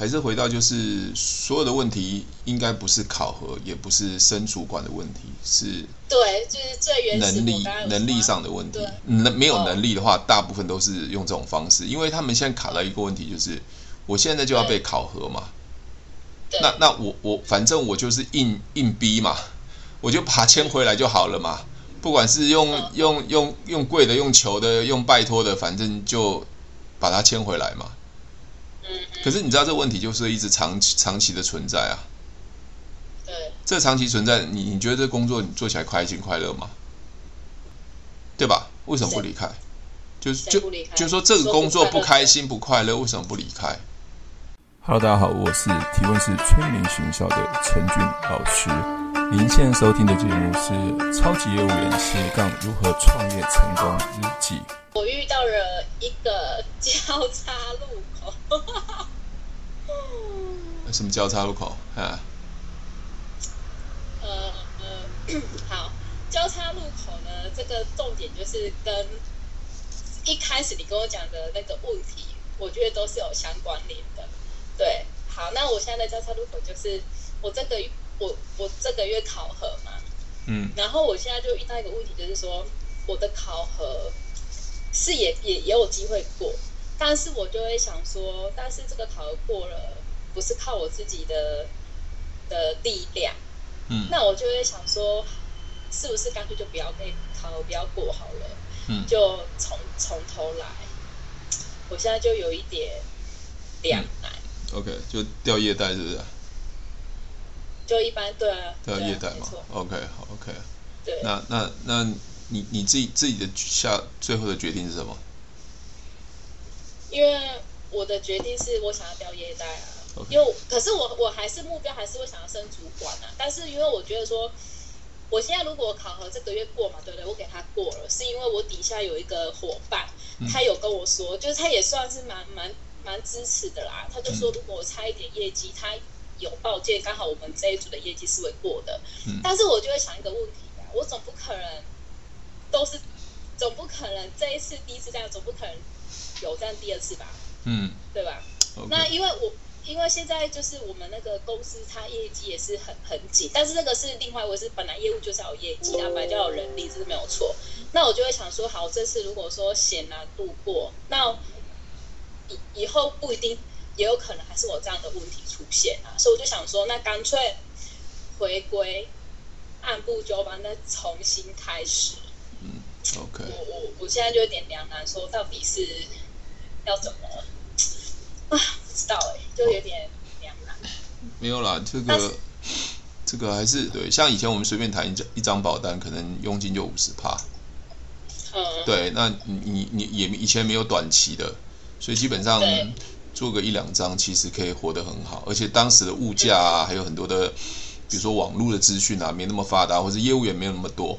还是回到就是所有的问题，应该不是考核，也不是升主管的问题，是对，就是最原始能力能力上的问题。能没有能力的话，大部分都是用这种方式，因为他们现在卡到一个问题，就是我现在就要被考核嘛。那那我我反正我就是硬硬逼嘛，我就把它签回来就好了嘛。不管是用用用用贵的，用求的，用拜托的，反正就把它签回来嘛。可是你知道这个问题就是一直长期长期的存在啊。对。这长期存在，你你觉得这工作你做起来开心快乐吗？对吧？为什么不离开？就是就就说这个工作不开心不快乐，为什么不离开？Hello，大家好，我是提问是催眠学校的陈俊老师。您现在收听的节目是《超级业务员斜杠如何创业成功日记》。我遇到了一个交叉路口。什么交叉路口？啊？呃呃，好，交叉路口呢，这个重点就是跟一开始你跟我讲的那个问题，我觉得都是有相关联的。对，好，那我现在的交叉路口就是我这个。我我这个月考核嘛，嗯，然后我现在就遇到一个问题，就是说我的考核是也也也有机会过，但是我就会想说，但是这个考核过了，不是靠我自己的的力量，嗯，那我就会想说，是不是干脆就不要被考核不要过好了，嗯，就从从头来，我现在就有一点两难，嗯，OK，就掉业代是不是？就一般对啊，对啊，业代嘛，OK，好，OK。对，那那那你你自己自己的下最后的决定是什么？因为我的决定是我想要调业代啊，okay. 因为可是我我还是目标还是会想要升主管啊，但是因为我觉得说，我现在如果考核这个月过嘛，对不对？我给他过了，是因为我底下有一个伙伴，他有跟我说，嗯、就是他也算是蛮蛮蛮支持的啦，他就说如果我差一点业绩，他。有报件，刚好我们这一组的业绩是会过的，嗯，但是我就会想一个问题啊，我总不可能都是，总不可能这一次第一次这样，总不可能有这样第二次吧？嗯，对吧？Okay. 那因为我因为现在就是我们那个公司，它业绩也是很很紧，但是那个是另外一回事，本来业务就是要有业绩啊，本来就要有人力，这是没有错。那我就会想说，好，这次如果说险难度过，那以以后不一定。也有可能还是我这样的问题出现啊，所以我就想说，那干脆回归按部就班，再重新开始。嗯，OK。我我我现在就有点两难，说到底是要怎么啊？不知道哎、欸，就有点两难。没有啦，这个这个还是对，像以前我们随便谈一张一张保单，可能佣金就五十趴。嗯。对，那你你你也以前没有短期的，所以基本上。做个一两张，其实可以活得很好，而且当时的物价啊，还有很多的，比如说网络的资讯啊，没那么发达，或者业务员没有那么多，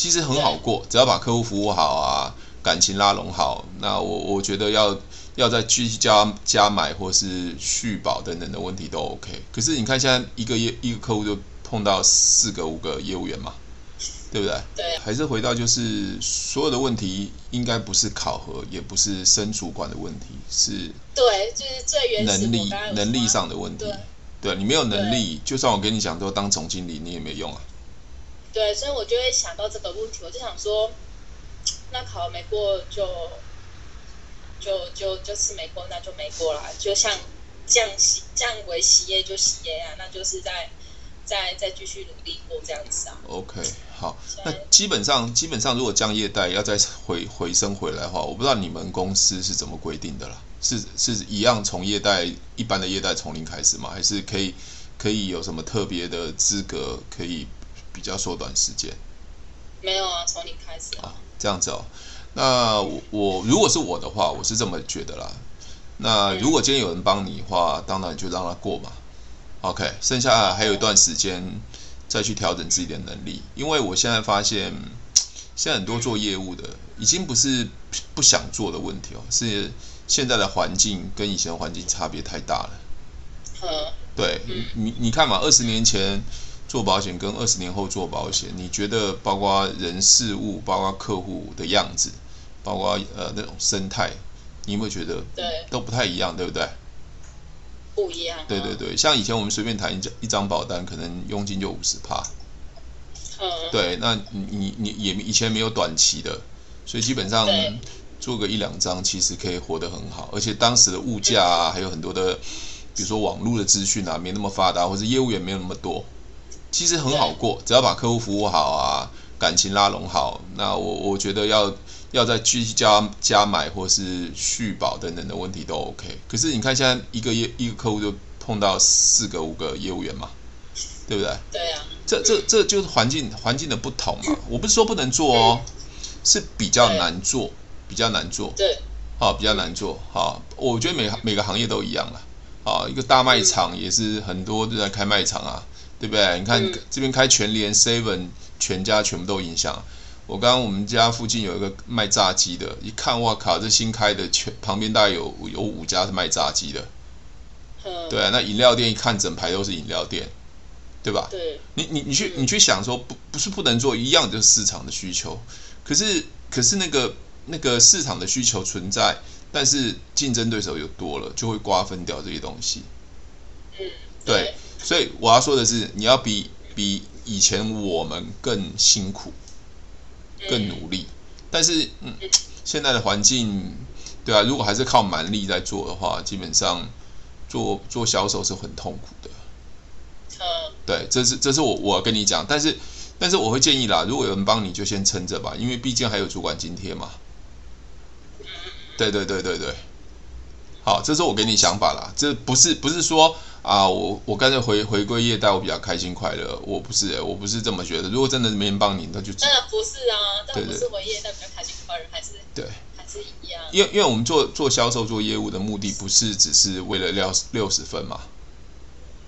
其实很好过，只要把客户服务好啊，感情拉拢好，那我我觉得要要再继续加加买或是续保等等的问题都 OK。可是你看现在一个业一个客户就碰到四个五个业务员嘛。对不对？对，还是回到就是所有的问题，应该不是考核，也不是升主管的问题，是对，就是最原始能力能力上的问题。对，对你没有能力，就算我跟你讲说当总经理，你也没用啊。对，所以我就会想到这个问题，我就想说，那考核没过就就就就是没过，那就没过啦。就像降息降为息业就息业啊，那就是在。再再继续努力过这样子啊。OK，好，那基本上基本上如果降业贷要再回回升回来的话，我不知道你们公司是怎么规定的啦？是是一样从业贷一般的业贷从零开始吗？还是可以可以有什么特别的资格可以比较缩短时间？没有啊，从零开始啊。这样子哦，那我我如果是我的话，我是这么觉得啦。那如果今天有人帮你的话，当然就让他过嘛。OK，剩下还有一段时间再去调整自己的能力，因为我现在发现，现在很多做业务的已经不是不想做的问题哦，是现在的环境跟以前的环境差别太大了。对，你你看嘛，二十年前做保险跟二十年后做保险，你觉得包括人事物、包括客户的样子、包括呃那种生态，你有没有觉得都不太一样，对不对？不一样、啊。对对对，像以前我们随便谈一张一张保单，可能佣金就五十趴。嗯。对，那你你你也以前没有短期的，所以基本上做个一两张，其实可以活得很好。而且当时的物价啊，还有很多的，比如说网络的资讯啊，没那么发达，或者业务员没有那么多，其实很好过。只要把客户服务好啊，感情拉拢好，那我我觉得要。要再继续加加买或是续保等等的问题都 OK，可是你看现在一个业一个客户就碰到四个五个业务员嘛，对不对？对啊。这这这就是环境环境的不同嘛。我不是说不能做哦，是比较难做，比较难做。对。好，比较难做。好，我觉得每每个行业都一样了。啊，一个大卖场也是很多都在开卖场啊，对不对？你看这边开全联、Seven、全家全部都影响。我刚刚我们家附近有一个卖炸鸡的，一看哇靠，这新开的，全旁边大概有有五家是卖炸鸡的。对啊，那饮料店一看整排都是饮料店，对吧？对。你你你去你去想说不不是不能做，一样就是市场的需求。可是可是那个那个市场的需求存在，但是竞争对手又多了，就会瓜分掉这些东西。嗯。对，所以我要说的是，你要比比以前我们更辛苦。更努力，但是嗯，现在的环境，对啊，如果还是靠蛮力在做的话，基本上做做销售是很痛苦的。嗯，对，这是这是我我跟你讲，但是但是我会建议啦，如果有人帮你就先撑着吧，因为毕竟还有主管津贴嘛。对对对对对，好，这是我给你想法啦，这不是不是说。啊，我我干脆回回归业代，我比较开心快乐。我不是、欸，我不是这么觉得。如果真的没人帮你，那就当然不是啊，但不是回业代比较开心快乐，还是对，还是一样。因为因为我们做做销售做业务的目的，不是只是为了六六十分嘛。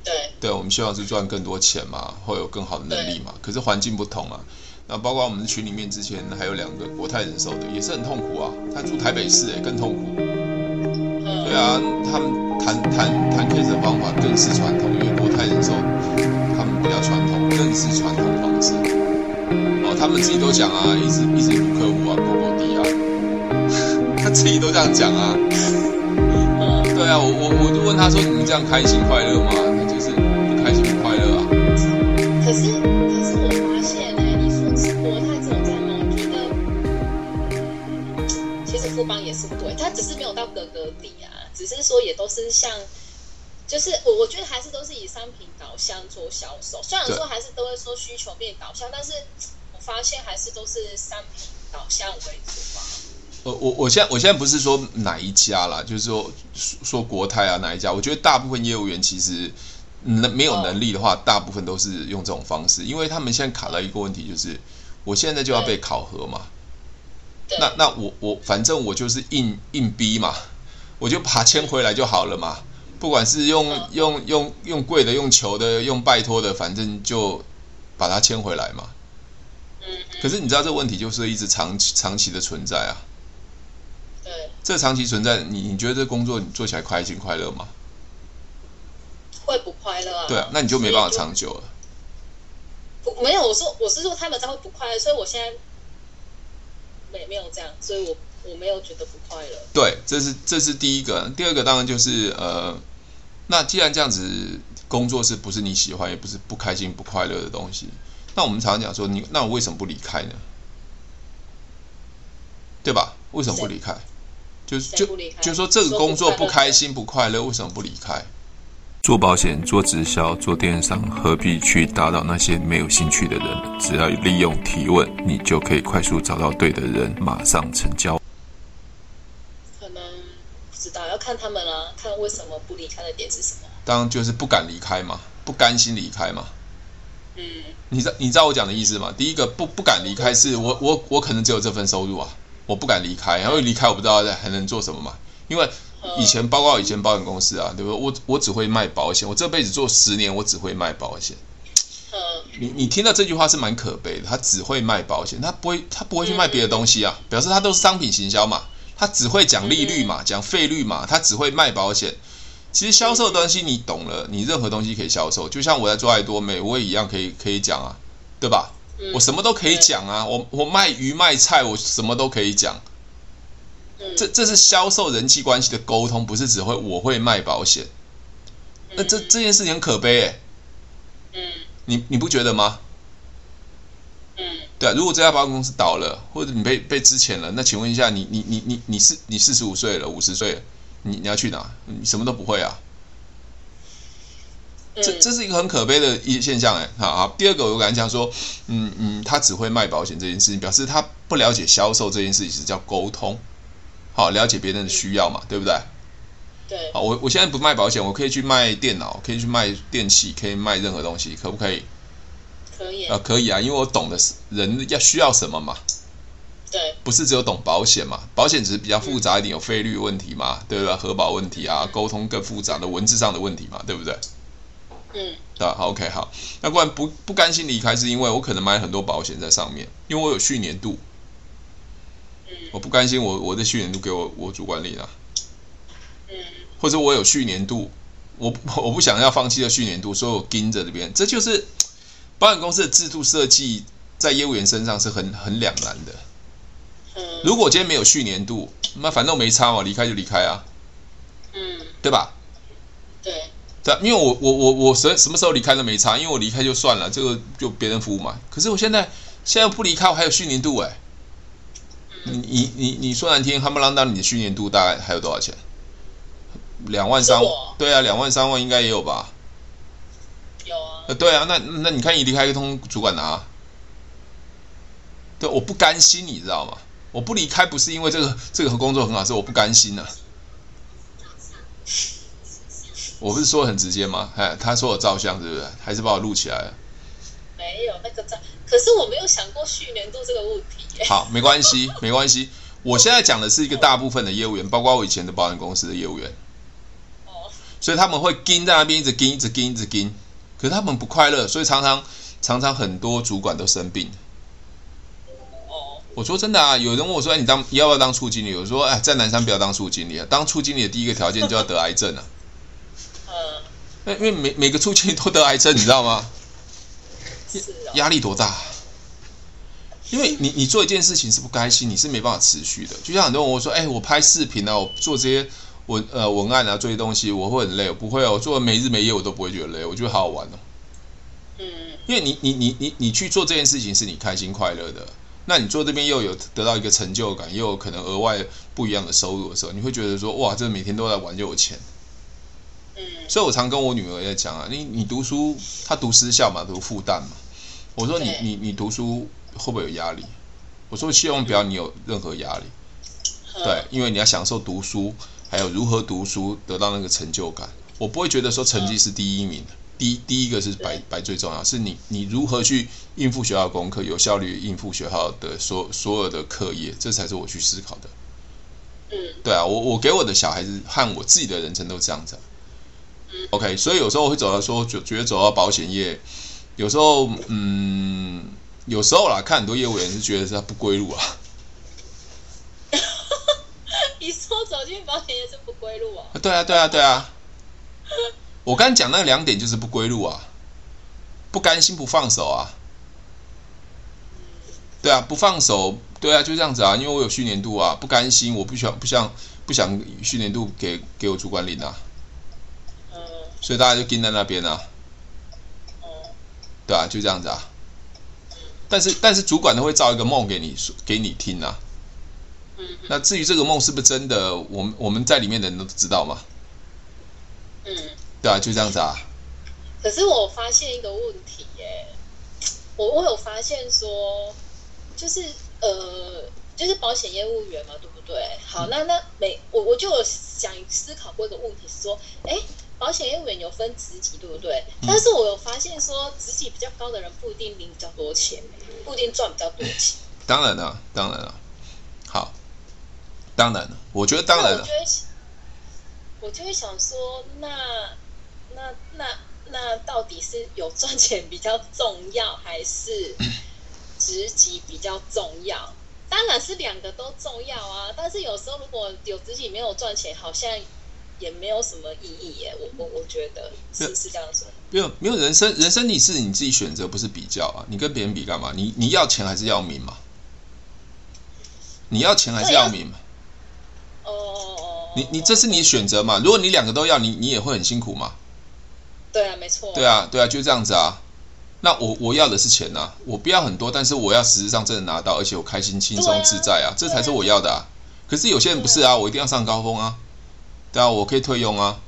对。对，我们希望是赚更多钱嘛，会有更好的能力嘛。可是环境不同啊。那包括我们群里面之前还有两个国泰人寿的，也是很痛苦啊。他住台北市、欸，哎，更痛苦。对啊，他们。谈谈谈 case 的方法更是传统，因为国泰人寿他们比较传统，更是传统方式。哦，他们自己都讲啊，一直一直补客户啊，狗狗低啊，他自己都这样讲啊。对啊，我我我就问他说：“你们这样开心快乐吗？”那就是不开心不快乐啊。可是可是我发现呢、你说是国泰这种这样，我觉得其实富邦也是对，他只是没有到格格底啊。只是说也都是像，就是我我觉得还是都是以商品导向做销售，虽然说还是都会说需求面导向，但是我发现还是都是商品导向为主吧。呃，我我现在我现在不是说哪一家啦，就是说说国泰啊哪一家，我觉得大部分业务员其实能没有能力的话，大部分都是用这种方式，因为他们现在卡到一个问题，就是我现在就要被考核嘛，那那我我反正我就是硬硬逼嘛。我就把它签回来就好了嘛，不管是用用用用贵的、用求的、用拜托的，反正就把它签回来嘛。可是你知道这个问题就是一直长期长期的存在啊。对。这长期存在，你你觉得这工作你做起来开心快乐吗？会不快乐啊？对啊，那你就没办法长久了。不，没有，我说我是说他们才会不快乐，所以我现在没没有这样，所以我。我没有觉得不快乐。对，这是这是第一个。第二个当然就是呃，那既然这样子，工作是不是你喜欢，也不是不开心不快乐的东西，那我们常常讲说，你那我为什么不离开呢？对吧？为什么不离开？就就就说这个工作不开心不快乐，为什么不离开？做保险、做直销、做电商，何必去打扰那些没有兴趣的人？只要利用提问，你就可以快速找到对的人，马上成交。要看他们啊，看为什么不离开的点是什么？当然就是不敢离开嘛，不甘心离开嘛。嗯，你知你知道我讲的意思吗？第一个不不敢离开，是我我我可能只有这份收入啊，我不敢离开，然后离开我不知道还能做什么嘛。因为以前包括以前保险公司啊，对不对？我我只会卖保险，我这辈子做十年，我只会卖保险。嗯，你你听到这句话是蛮可悲的，他只会卖保险，他不会他不会去卖别的东西啊，表示他都是商品行销嘛。他只会讲利率嘛，讲费率嘛，他只会卖保险。其实销售的东西你懂了，你任何东西可以销售。就像我在做爱多美，我也一样可以可以讲啊，对吧？我什么都可以讲啊，我我卖鱼卖菜，我什么都可以讲。这这是销售人际关系的沟通，不是只会我会卖保险。那这这件事情很可悲哎。嗯。你你不觉得吗？嗯。对啊，如果这家保险公司倒了，或者你被被资遣了，那请问一下，你你你你你是你四十五岁了，五十岁了，你你要去哪？你什么都不会啊。这这是一个很可悲的一现象哎，好好。第二个，我刚才讲说，嗯嗯，他只会卖保险这件事情，表示他不了解销售这件事情是叫沟通，好，了解别人的需要嘛，对不对？对。好，我我现在不卖保险，我可以去卖电脑，可以去卖电器，可以卖任何东西，可不可以？可以。啊，可以啊，因为我懂的是人要需要什么嘛。对。不是只有懂保险嘛？保险只是比较复杂一点，有费率问题嘛，对不对？核保问题啊，沟通更复杂的文字上的问题嘛，对不对？嗯，对好，OK，好。那不然不不甘心离开，是因为我可能买很多保险在上面，因为我有续年度。嗯，我不甘心我，我我的续年度给我我主管领啊。嗯，或者我有续年度，我我不想要放弃的续年度，所以我盯着这边，这就是保险公司的制度设计在业务员身上是很很两难的。嗯，如果我今天没有续年度，那反正我没差嘛，离开就离开啊。嗯，对吧？对。对，因为我我我我什什么时候离开都没差，因为我离开就算了，这个就别人服务嘛。可是我现在现在不离开，我还有续年度哎。你你你你说难听，夯不啷当，你的续年度大概还有多少钱？两万三？对啊，两万三万应该也有吧？对啊，那那你看你离开一通主管拿。对，我不甘心，你知道吗？我不离开不是因为这个这个工作很好，是我不甘心呐、啊。我不是说很直接吗？哎，他说我照相是不是？还是把我录起来了？没有那个照，可是我没有想过去年度这个问题。好，没关系，没关系。我现在讲的是一个大部分的业务员，包括我以前的保险公司的业务员。哦。所以他们会盯在那边，一直盯，一直盯，一直盯。可是他们不快乐，所以常常常常很多主管都生病。哦。我说真的啊，有人问我说：“哎，你当要不要当处经理？”我说：“哎，在南山不要当处经理啊，当处经理的第一个条件就要得癌症啊。”因为每每个处经理都得癌症，你知道吗？压力多大？因为你你做一件事情是不开心，你是没办法持续的。就像很多人我说，哎，我拍视频啊，我做这些文呃文案啊，这些东西我会很累，我不会哦，我做没日没夜我都不会觉得累，我觉得好好玩哦。嗯。因为你你你你你去做这件事情是你开心快乐的，那你做这边又有得到一个成就感，又有可能额外不一样的收入的时候，你会觉得说，哇，这每天都在玩就有钱。嗯，所以我常跟我女儿在讲啊，你你读书，她读私校嘛，读复旦嘛。我说你你你读书会不会有压力？我说希望不要你有任何压力，对，因为你要享受读书，还有如何读书得到那个成就感。我不会觉得说成绩是第一名的，第一第一个是白白最重要，是你你如何去应付学校的功课，有效率应付学校的所所有的课业，这才是我去思考的。嗯，对啊，我我给我的小孩子和我自己的人生都这样子。OK，所以有时候我会走到说，就觉得走到保险业，有时候，嗯，有时候啦，看很多业务员是觉得是他不归路啊。你说走进保险业是不归路啊？对啊，对啊，对啊。我刚才讲那两点就是不归路啊，不甘心不放手啊。对啊，不放手，对啊，就这样子啊，因为我有续年度啊，不甘心，我不想不想不想续年度给给我主管领啊。所以大家就盯在那边啊，对啊，就这样子啊。但是但是主管都会造一个梦给你说给你听啊。那至于这个梦是不是真的，我们我们在里面的人都知道吗？嗯。对啊，就这样子啊。可是我发现一个问题耶，我我有发现说，就是呃，就是保险业务员嘛，对不对？好，那那每我我就有想思考过一个问题是说，哎。保险业务员有分职级，对不对？但是我有发现说，职级比较高的人不一定领比较多钱，不一定赚比较多钱。当然了，当然了。好，当然了，我觉得当然了。我就会，想说，那那那那到底是有赚钱比较重要，还是职级比较重要？当然是两个都重要啊。但是有时候如果有职级没有赚钱，好像。也没有什么意义耶，我我我觉得是是这样说。没有没有人生人生你是你自己选择，不是比较啊。你跟别人比干嘛？你你要钱还是要命嘛？你要钱还是要命嘛？哦哦哦。你你这是你选择嘛？如果你两个都要，你你也会很辛苦嘛？对啊，没错。对啊，对啊，就这样子啊。那我我要的是钱啊，我不要很多，但是我要实质上真的拿到，而且我开心、轻松、自在啊，这才是我要的啊。可是有些人不是啊，我一定要上高峰啊。对啊，我可以退佣啊。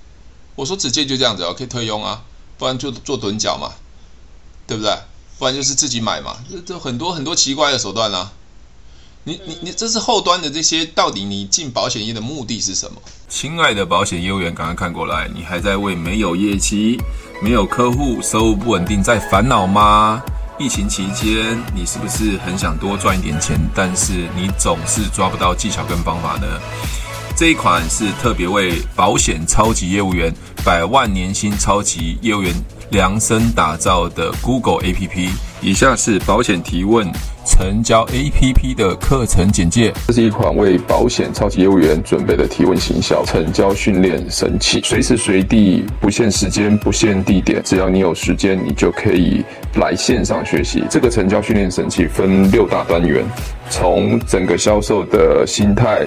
我说直接就这样子啊，可以退佣啊，不然就做趸缴嘛，对不对？不然就是自己买嘛，这这很多很多奇怪的手段啊。你你你，这是后端的这些，到底你进保险业的目的是什么？亲爱的保险业务员，赶快看过来，你还在为没有业绩、没有客户、收入不稳定在烦恼吗？疫情期间，你是不是很想多赚一点钱，但是你总是抓不到技巧跟方法呢？这一款是特别为保险超级业务员、百万年薪超级业务员量身打造的 Google APP。以下是保险提问。成交 APP 的课程简介。这是一款为保险超级业务员准备的提问行销成交训练神器，随时随地，不限时间，不限地点，只要你有时间，你就可以来线上学习。这个成交训练神器分六大单元，从整个销售的心态。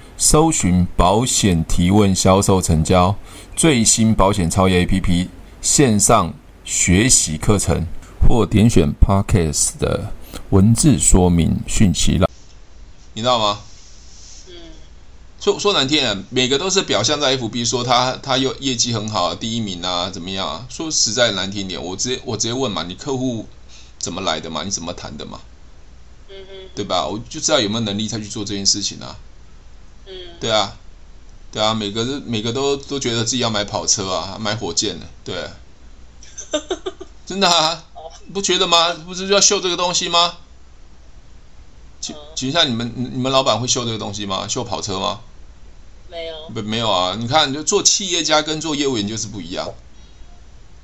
搜寻保险提问销售成交最新保险超越 APP 线上学习课程，或点选 Podcast 的文字说明讯息了。你知道吗？嗯。说说难听点，每个都是表象在 FB 说他他又业绩很好，第一名啊，怎么样啊？说实在难听点，我直接我直接问嘛，你客户怎么来的嘛？你怎么谈的嘛？嗯嗯。对吧？我就知道有没有能力才去做这件事情啊。对啊，对啊，每个都每个都都觉得自己要买跑车啊，买火箭的，对，真的啊，不觉得吗？不是就要秀这个东西吗？请请问一下，你们你们老板会秀这个东西吗？秀跑车吗？没有，不没有啊？你看，就做企业家跟做业务员就是不一样。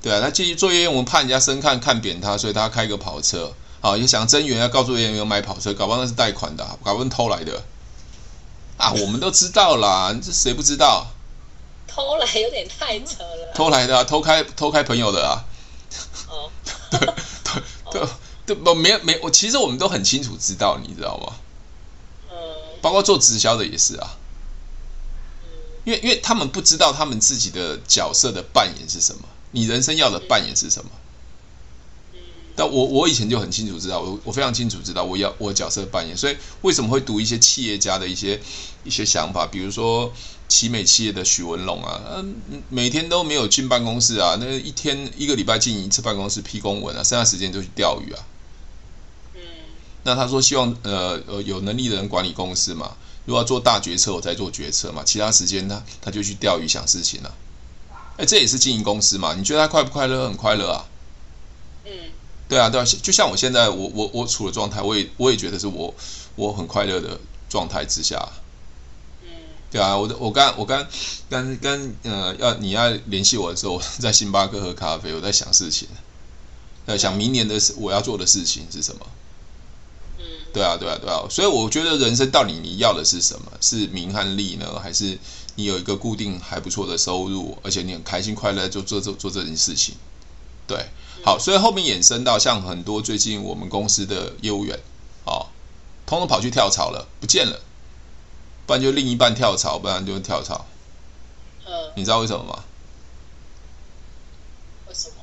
对啊，他继续做业务员，我们怕人家生看看扁他，所以他开个跑车，好也想增援，要告诉业务员买跑车，搞不好那是贷款的，搞不好偷来的。啊，我们都知道啦，这谁不知道？偷来有点太扯了。偷来的啊，偷开偷开朋友的啊。哦。对对对对，不没有没，我其实我们都很清楚知道，你知道吗？嗯。包括做直销的也是啊。嗯。因为因为他们不知道他们自己的角色的扮演是什么，你人生要的扮演是什么？但我我以前就很清楚知道，我我非常清楚知道我要我角色扮演，所以为什么会读一些企业家的一些一些想法，比如说奇美企业的许文龙啊，嗯，每天都没有进办公室啊，那一天一个礼拜进一次办公室批公文啊，剩下时间就去钓鱼啊。嗯，那他说希望呃呃有能力的人管理公司嘛，如果要做大决策，我再做决策嘛，其他时间他他就去钓鱼想事情了，啊。哎，这也是经营公司嘛，你觉得他快不快乐？很快乐啊。嗯。对啊，对啊，就像我现在我我我处的状态，我也我也觉得是我我很快乐的状态之下。嗯。对啊，我我刚我刚刚刚呃要你要联系我的时候，我在星巴克喝咖啡，我在想事情，在想明年的事我要做的事情是什么。嗯。对啊，对啊，对啊，所以我觉得人生到底你要的是什么？是名和利呢，还是你有一个固定还不错的收入，而且你很开心快乐就做做做这件事情？对。好，所以后面衍生到像很多最近我们公司的业务员，啊、哦，通通跑去跳槽了，不见了，不然就另一半跳槽，不然就跳槽。嗯，你知道为什么吗？为什么？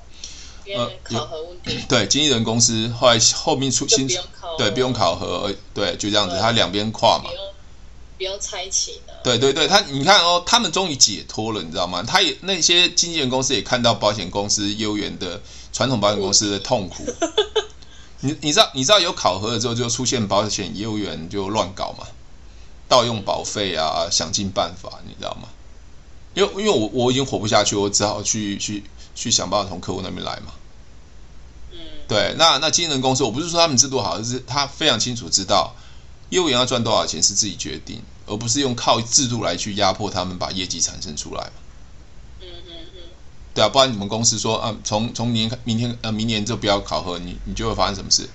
因为考核问题。呃、对，经纪人公司后来后面出新，对，不用考核，对，就这样子，他两边跨嘛。不用猜情了。对对对，他你看哦，他们终于解脱了，你知道吗？他也那些经纪人公司也看到保险公司业务员的传统保险公司的痛苦。你你知道你知道有考核了之后就出现保险业务员就乱搞嘛，盗用保费啊，想尽办法，你知道吗？因为因为我我已经活不下去，我只好去去去想办法从客户那边来嘛。嗯。对，那那经纪人公司，我不是说他们制度好，就是他非常清楚知道。业务员要赚多少钱是自己决定，而不是用靠制度来去压迫他们把业绩产生出来嘛。对啊，不然你们公司说啊，从从明明天呃明年就不要考核，你你就会发生什么事？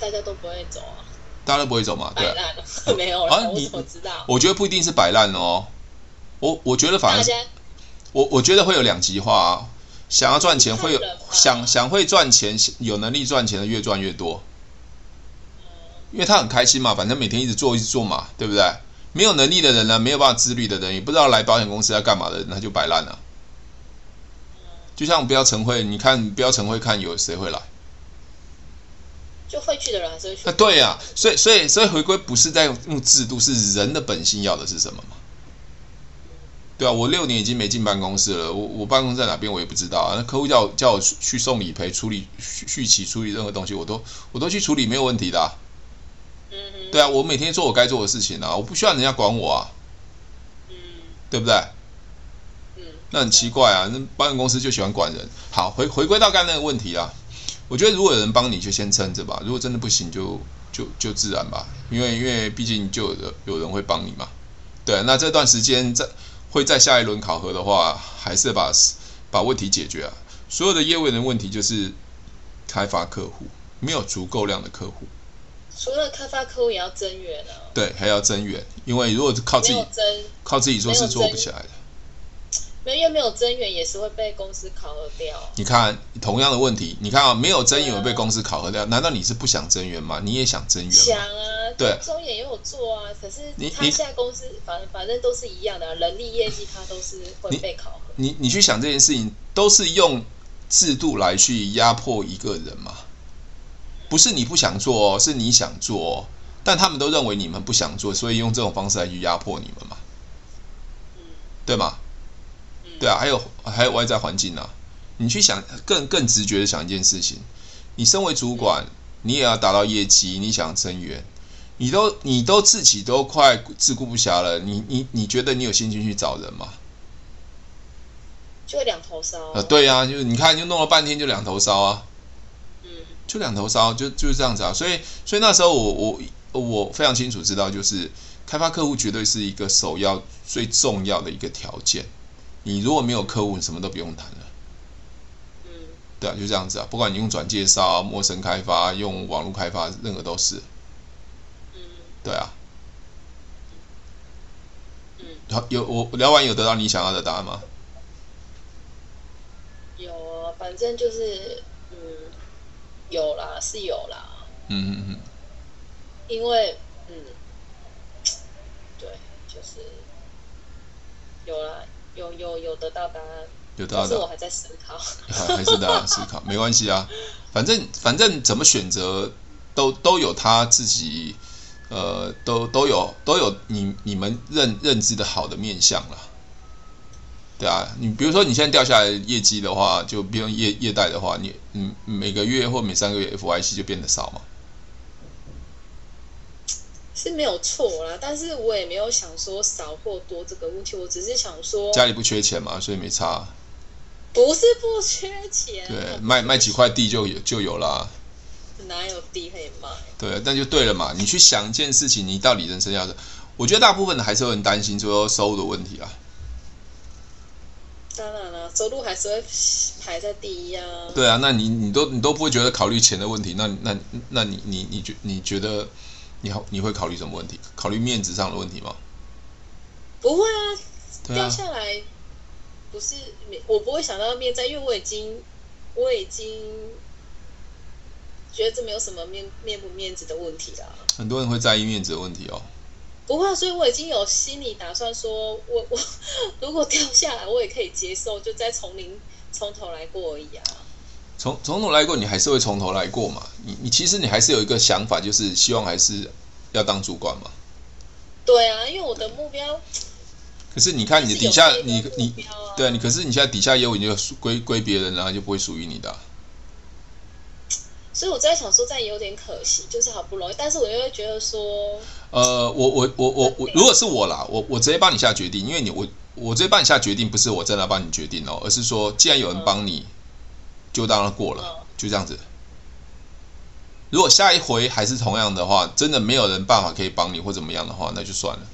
大家都不会走啊。大家都不会走嘛？对、啊，没有了。啊，你我知道。我觉得不一定是摆烂哦。我我觉得反而，我我觉得会有两极化啊。想要赚钱会有想想会赚钱，有能力赚钱的越赚越多。因为他很开心嘛，反正每天一直做一直做嘛，对不对？没有能力的人呢，没有办法自律的人，也不知道来保险公司要干嘛的人，他就摆烂了。就像不要晨会，你看不要晨会看有谁会来？就会去的人还是会去。啊，对呀、啊，所以所以所以回归不是在用制度，是人的本性要的是什么嘛？对啊，我六年已经没进办公室了，我我办公室在哪边我也不知道啊。那客户叫我叫我去送理赔、处理续续期、处理任何东西，我都我都去处理，没有问题的、啊。嗯。对啊，我每天做我该做的事情啊，我不需要人家管我啊。嗯。对不对？嗯。那很奇怪啊，那保险公司就喜欢管人。好，回回归到刚才那个问题啊，我觉得如果有人帮你就先撑着吧，如果真的不行就就就自然吧，因为因为毕竟就有有人会帮你嘛。对，那这段时间在。会在下一轮考核的话，还是把把问题解决啊。所有的业务员的问题就是开发客户，没有足够量的客户。除了开发客户，也要增员啊。对，还要增员，因为如果靠自己靠自己做是做不起来的。没有，因为没有增员也是会被公司考核掉。你看同样的问题，你看啊，没有增员会被公司考核掉，难道你是不想增员吗？你也想增员？想啊，对，中研也有做啊，可是他现在公司反反正都是一样的，啊，人力业绩他都是会被考核。你你，你去想这件事情，都是用制度来去压迫一个人嘛？不是你不想做哦，是你想做哦，但他们都认为你们不想做，所以用这种方式来去压迫你们嘛？对吗？对啊，还有还有外在环境啊，你去想更更直觉的想一件事情，你身为主管，你也要达到业绩，你想增员，你都你都自己都快自顾不暇了，你你你觉得你有心情去找人吗？就两头烧啊。呃，对啊，就是你看，就弄了半天就两头烧啊，嗯，就两头烧，就就是这样子啊，所以所以那时候我我我非常清楚知道，就是开发客户绝对是一个首要最重要的一个条件。你如果没有客户，你什么都不用谈了。嗯，对啊，就这样子啊。不管你用转介绍、陌生开发、用网络开发，任何都是。嗯，对啊。嗯，好，有我聊完有得到你想要的答案吗？有啊，反正就是嗯，有啦，是有啦。嗯嗯嗯。因为嗯，对，就是有啦。有有有得到答案，有得到答案，但是我还在思考，还还是大家思考，没关系啊，反正反正怎么选择都都有他自己，呃，都都有都有你你们认认知的好的面相了，对啊，你比如说你现在掉下来业绩的话，就不用业业贷的话，你嗯每个月或每三个月 FYC 就变得少嘛。是没有错啦，但是我也没有想说少或多这个问题，我只是想说家里不缺钱嘛，所以没差。不是不缺钱，对，卖卖几块地就有就有啦。哪有地可以卖？对，那就对了嘛。你去想一件事情，你到底人生要的？我觉得大部分的还是会很担心说收入的问题啊。当然了，收入还是会排在第一啊。对啊，那你你都你都不会觉得考虑钱的问题，那那那你你你觉你觉得？你好，你会考虑什么问题？考虑面子上的问题吗？不会啊，掉下来不是我不会想到面子，因为我已经我已经觉得这没有什么面面不面子的问题啦。很多人会在意面子的问题哦。不会啊，所以我已经有心理打算说，说我我 如果掉下来，我也可以接受，就再从零从头来过而已啊。从从头来过，你还是会从头来过嘛？你你其实你还是有一个想法，就是希望还是要当主管嘛。对啊，因为我的目标。可是你看你的底下，你你对啊，你可是你现在底下业务你就归归别人，然后就不会属于你的啊。所以我在想说，这样有点可惜，就是好不容易，但是我又会觉得说，呃，我我我我我，如果是我啦，我我直接帮你下决定，因为你我我直接帮你下决定，不是我真的帮你决定哦，而是说，既然有人帮你。嗯就当然过了，就这样子。如果下一回还是同样的话，真的没有人办法可以帮你或怎么样的话，那就算了。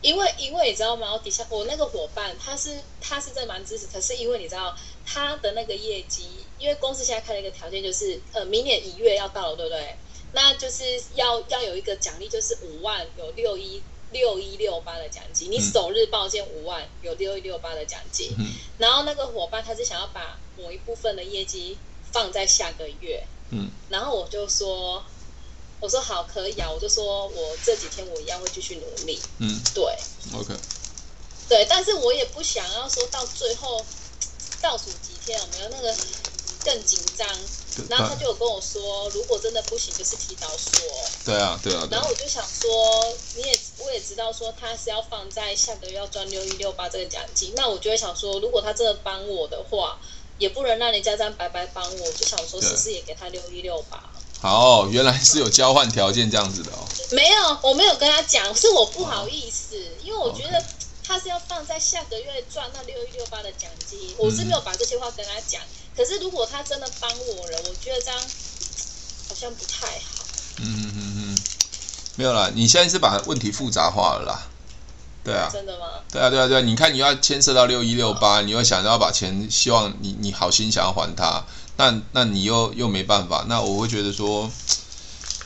因为因为你知道吗？我底下我那个伙伴他是他是真的蛮支持，可是因为你知道他的那个业绩，因为公司现在开了一个条件，就是呃明年一月要到了，对不对？那就是要要有一个奖励，就是五万有六一六一六八的奖金，你首日报件五万有六一六八的奖金。嗯、然后那个伙伴他是想要把某一部分的业绩放在下个月，嗯，然后我就说。我说好，可以啊。我就说我这几天我一样会继续努力。嗯，对，OK，对，但是我也不想要说到最后倒数几天有没有那个更紧张。然后他就有跟我说，如果真的不行，就是提早说。对啊，对啊。然后我就想说，你也我也知道说他是要放在下个月要赚六一六八这个奖金，那我就会想说，如果他真的帮我的话，也不能让人家这样白白帮我，就想说是不是也给他六一六八。好，原来是有交换条件这样子的哦。没有，我没有跟他讲，是我不好意思，因为我觉得他是要放在下个月赚那六一六八的奖金，嗯，我是没有把这些话跟他讲。可是如果他真的帮我了，我觉得这样好像不太好。嗯嗯嗯嗯，没有啦，你现在是把问题复杂化了啦。对啊。真的吗？对啊对啊对啊，你看你要牵涉到六一六八，你又想要把钱，希望你你好心想要还他。那那你又又没办法，那我会觉得说，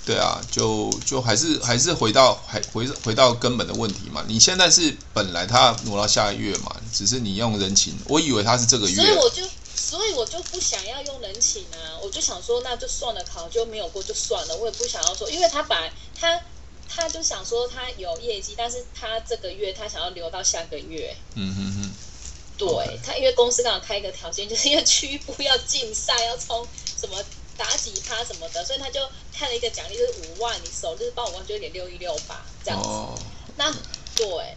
对啊，就就还是还是回到还回回到根本的问题嘛。你现在是本来他挪到下个月嘛，只是你用人情，我以为他是这个月，所以我就所以我就不想要用人情啊，我就想说那就算了，考就没有过就算了，我也不想要说，因为他把他他就想说他有业绩，但是他这个月他想要留到下个月，嗯哼哼。对、okay. 他，因为公司刚好开一个条件，就是因为区部要竞赛，要冲什么打几趴什么的，所以他就看了一个奖励，就是五万，你首日报五万就给六一六八这样子。Oh. 那对，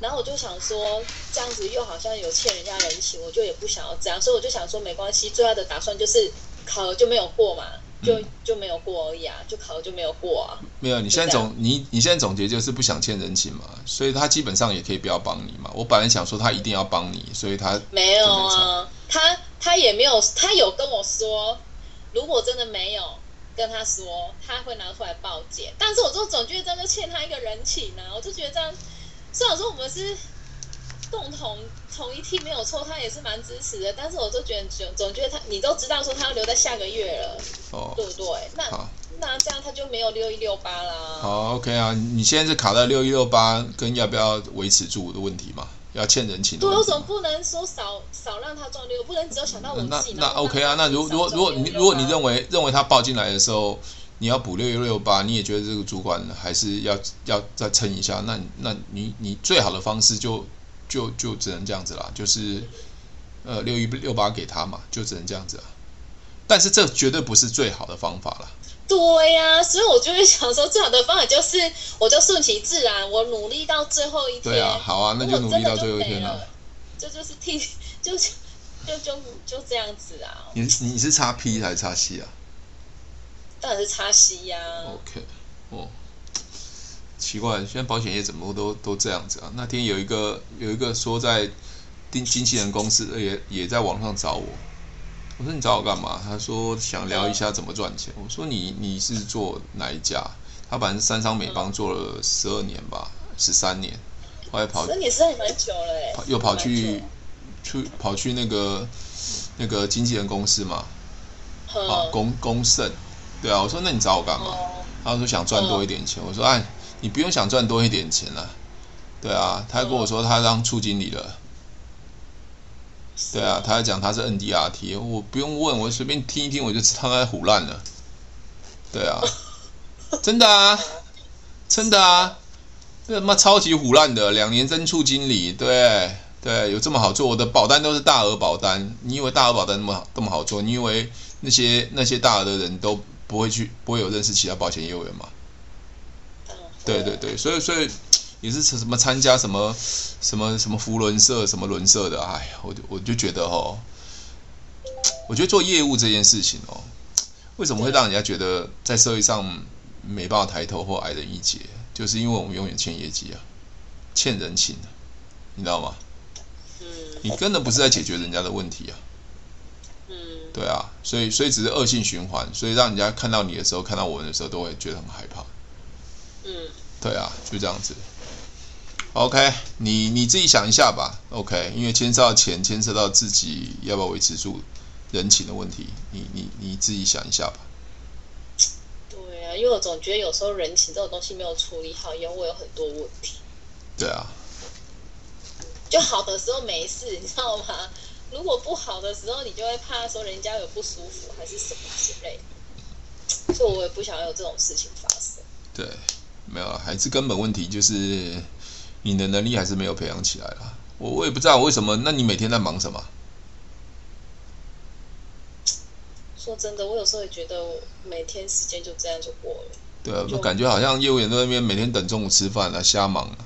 然后我就想说，这样子又好像有欠人家人情，我就也不想要这样，所以我就想说没关系，最后的打算就是考了就没有过嘛。就就没有过而已啊，就考了就没有过啊。没有，你现在总你你现在总结就是不想欠人情嘛，所以他基本上也可以不要帮你嘛。我本来想说他一定要帮你，所以他没有啊，他他也没有，他有跟我说，如果真的没有跟他说，他会拿出来报警。但是我就总觉得这样就欠他一个人情啊，我就觉得这样，虽然说我们是。共同同一梯没有错，他也是蛮支持的。但是我就觉得总总觉得他，你都知道说他要留在下个月了，哦，对不对？那那这样他就没有六一六八啦。好，OK 啊，你现在是卡在六一六八跟要不要维持住的问题嘛？要欠人情。对，我总不能说少少让他赚六，不能只有想到我自己。那那 OK 啊，那如如果如果你如果你认为认为他报进来的时候你要补六一六八，你也觉得这个主管还是要要再撑一下，那那你你最好的方式就。就就只能这样子啦，就是，呃，六一六八给他嘛，就只能这样子啊。但是这绝对不是最好的方法了。对呀、啊，所以我就会想说，最好的方法就是，我就顺其自然，我努力到最后一天。对啊，好啊，那就努力到最后一天了。就就是替，就就就就就这样子啊。你你是插 P 还是插 C 啊？当然是插 C 呀。OK，哦。奇怪，现在保险业怎么都都这样子啊？那天有一个有一个说在经经纪人公司也也在网上找我，我说你找我干嘛？他说想聊一下怎么赚钱。我说你你是做哪一家？他反正三商美邦做了十二年吧，十三年，后来跑，十年时间也蛮久了哎，又跑去去跑去那个那个经纪人公司嘛，啊，公公盛，对啊，我说那你找我干嘛？他说想赚多一点钱。我说哎。你不用想赚多一点钱了，对啊，他还跟我说他当处经理了，对啊，他还讲他是 NDRT，我不用问，我随便听一听我就知道他在唬烂了，对啊，真的啊，真的啊，这他妈超级唬烂的，两年真处经理，对对，有这么好做？我的保单都是大额保单，你以为大额保单那么那么好做？你以为那些那些大额的人都不会去，不会有认识其他保险业务员嘛？对对对，所以所以也是什么参加什么什么什么福轮社什么轮社的，哎呀，我就我就觉得哦，我觉得做业务这件事情哦，为什么会让人家觉得在社会上没办法抬头或矮人一截？就是因为我们永远欠业绩啊，欠人情啊，你知道吗？嗯，你根本不是在解决人家的问题啊，嗯，对啊，所以所以只是恶性循环，所以让人家看到你的时候，看到我们的时候，都会觉得很害怕。嗯，对啊，就这样子。OK，你你自己想一下吧。OK，因为牵涉到钱，牵涉到自己要不要维持住人情的问题，你你你自己想一下吧。对啊，因为我总觉得有时候人情这种东西没有处理好，也会有很多问题。对啊。就好的时候没事，你知道吗？如果不好的时候，你就会怕说人家有不舒服还是什么之类的。所以我也不想要有这种事情发生。对，没有，还是根本问题就是。你的能力还是没有培养起来啦，我我也不知道为什么。那你每天在忙什么？说真的，我有时候也觉得我每天时间就这样就过了。对啊，就感觉好像业务员在那边每天等中午吃饭啊，瞎忙啊。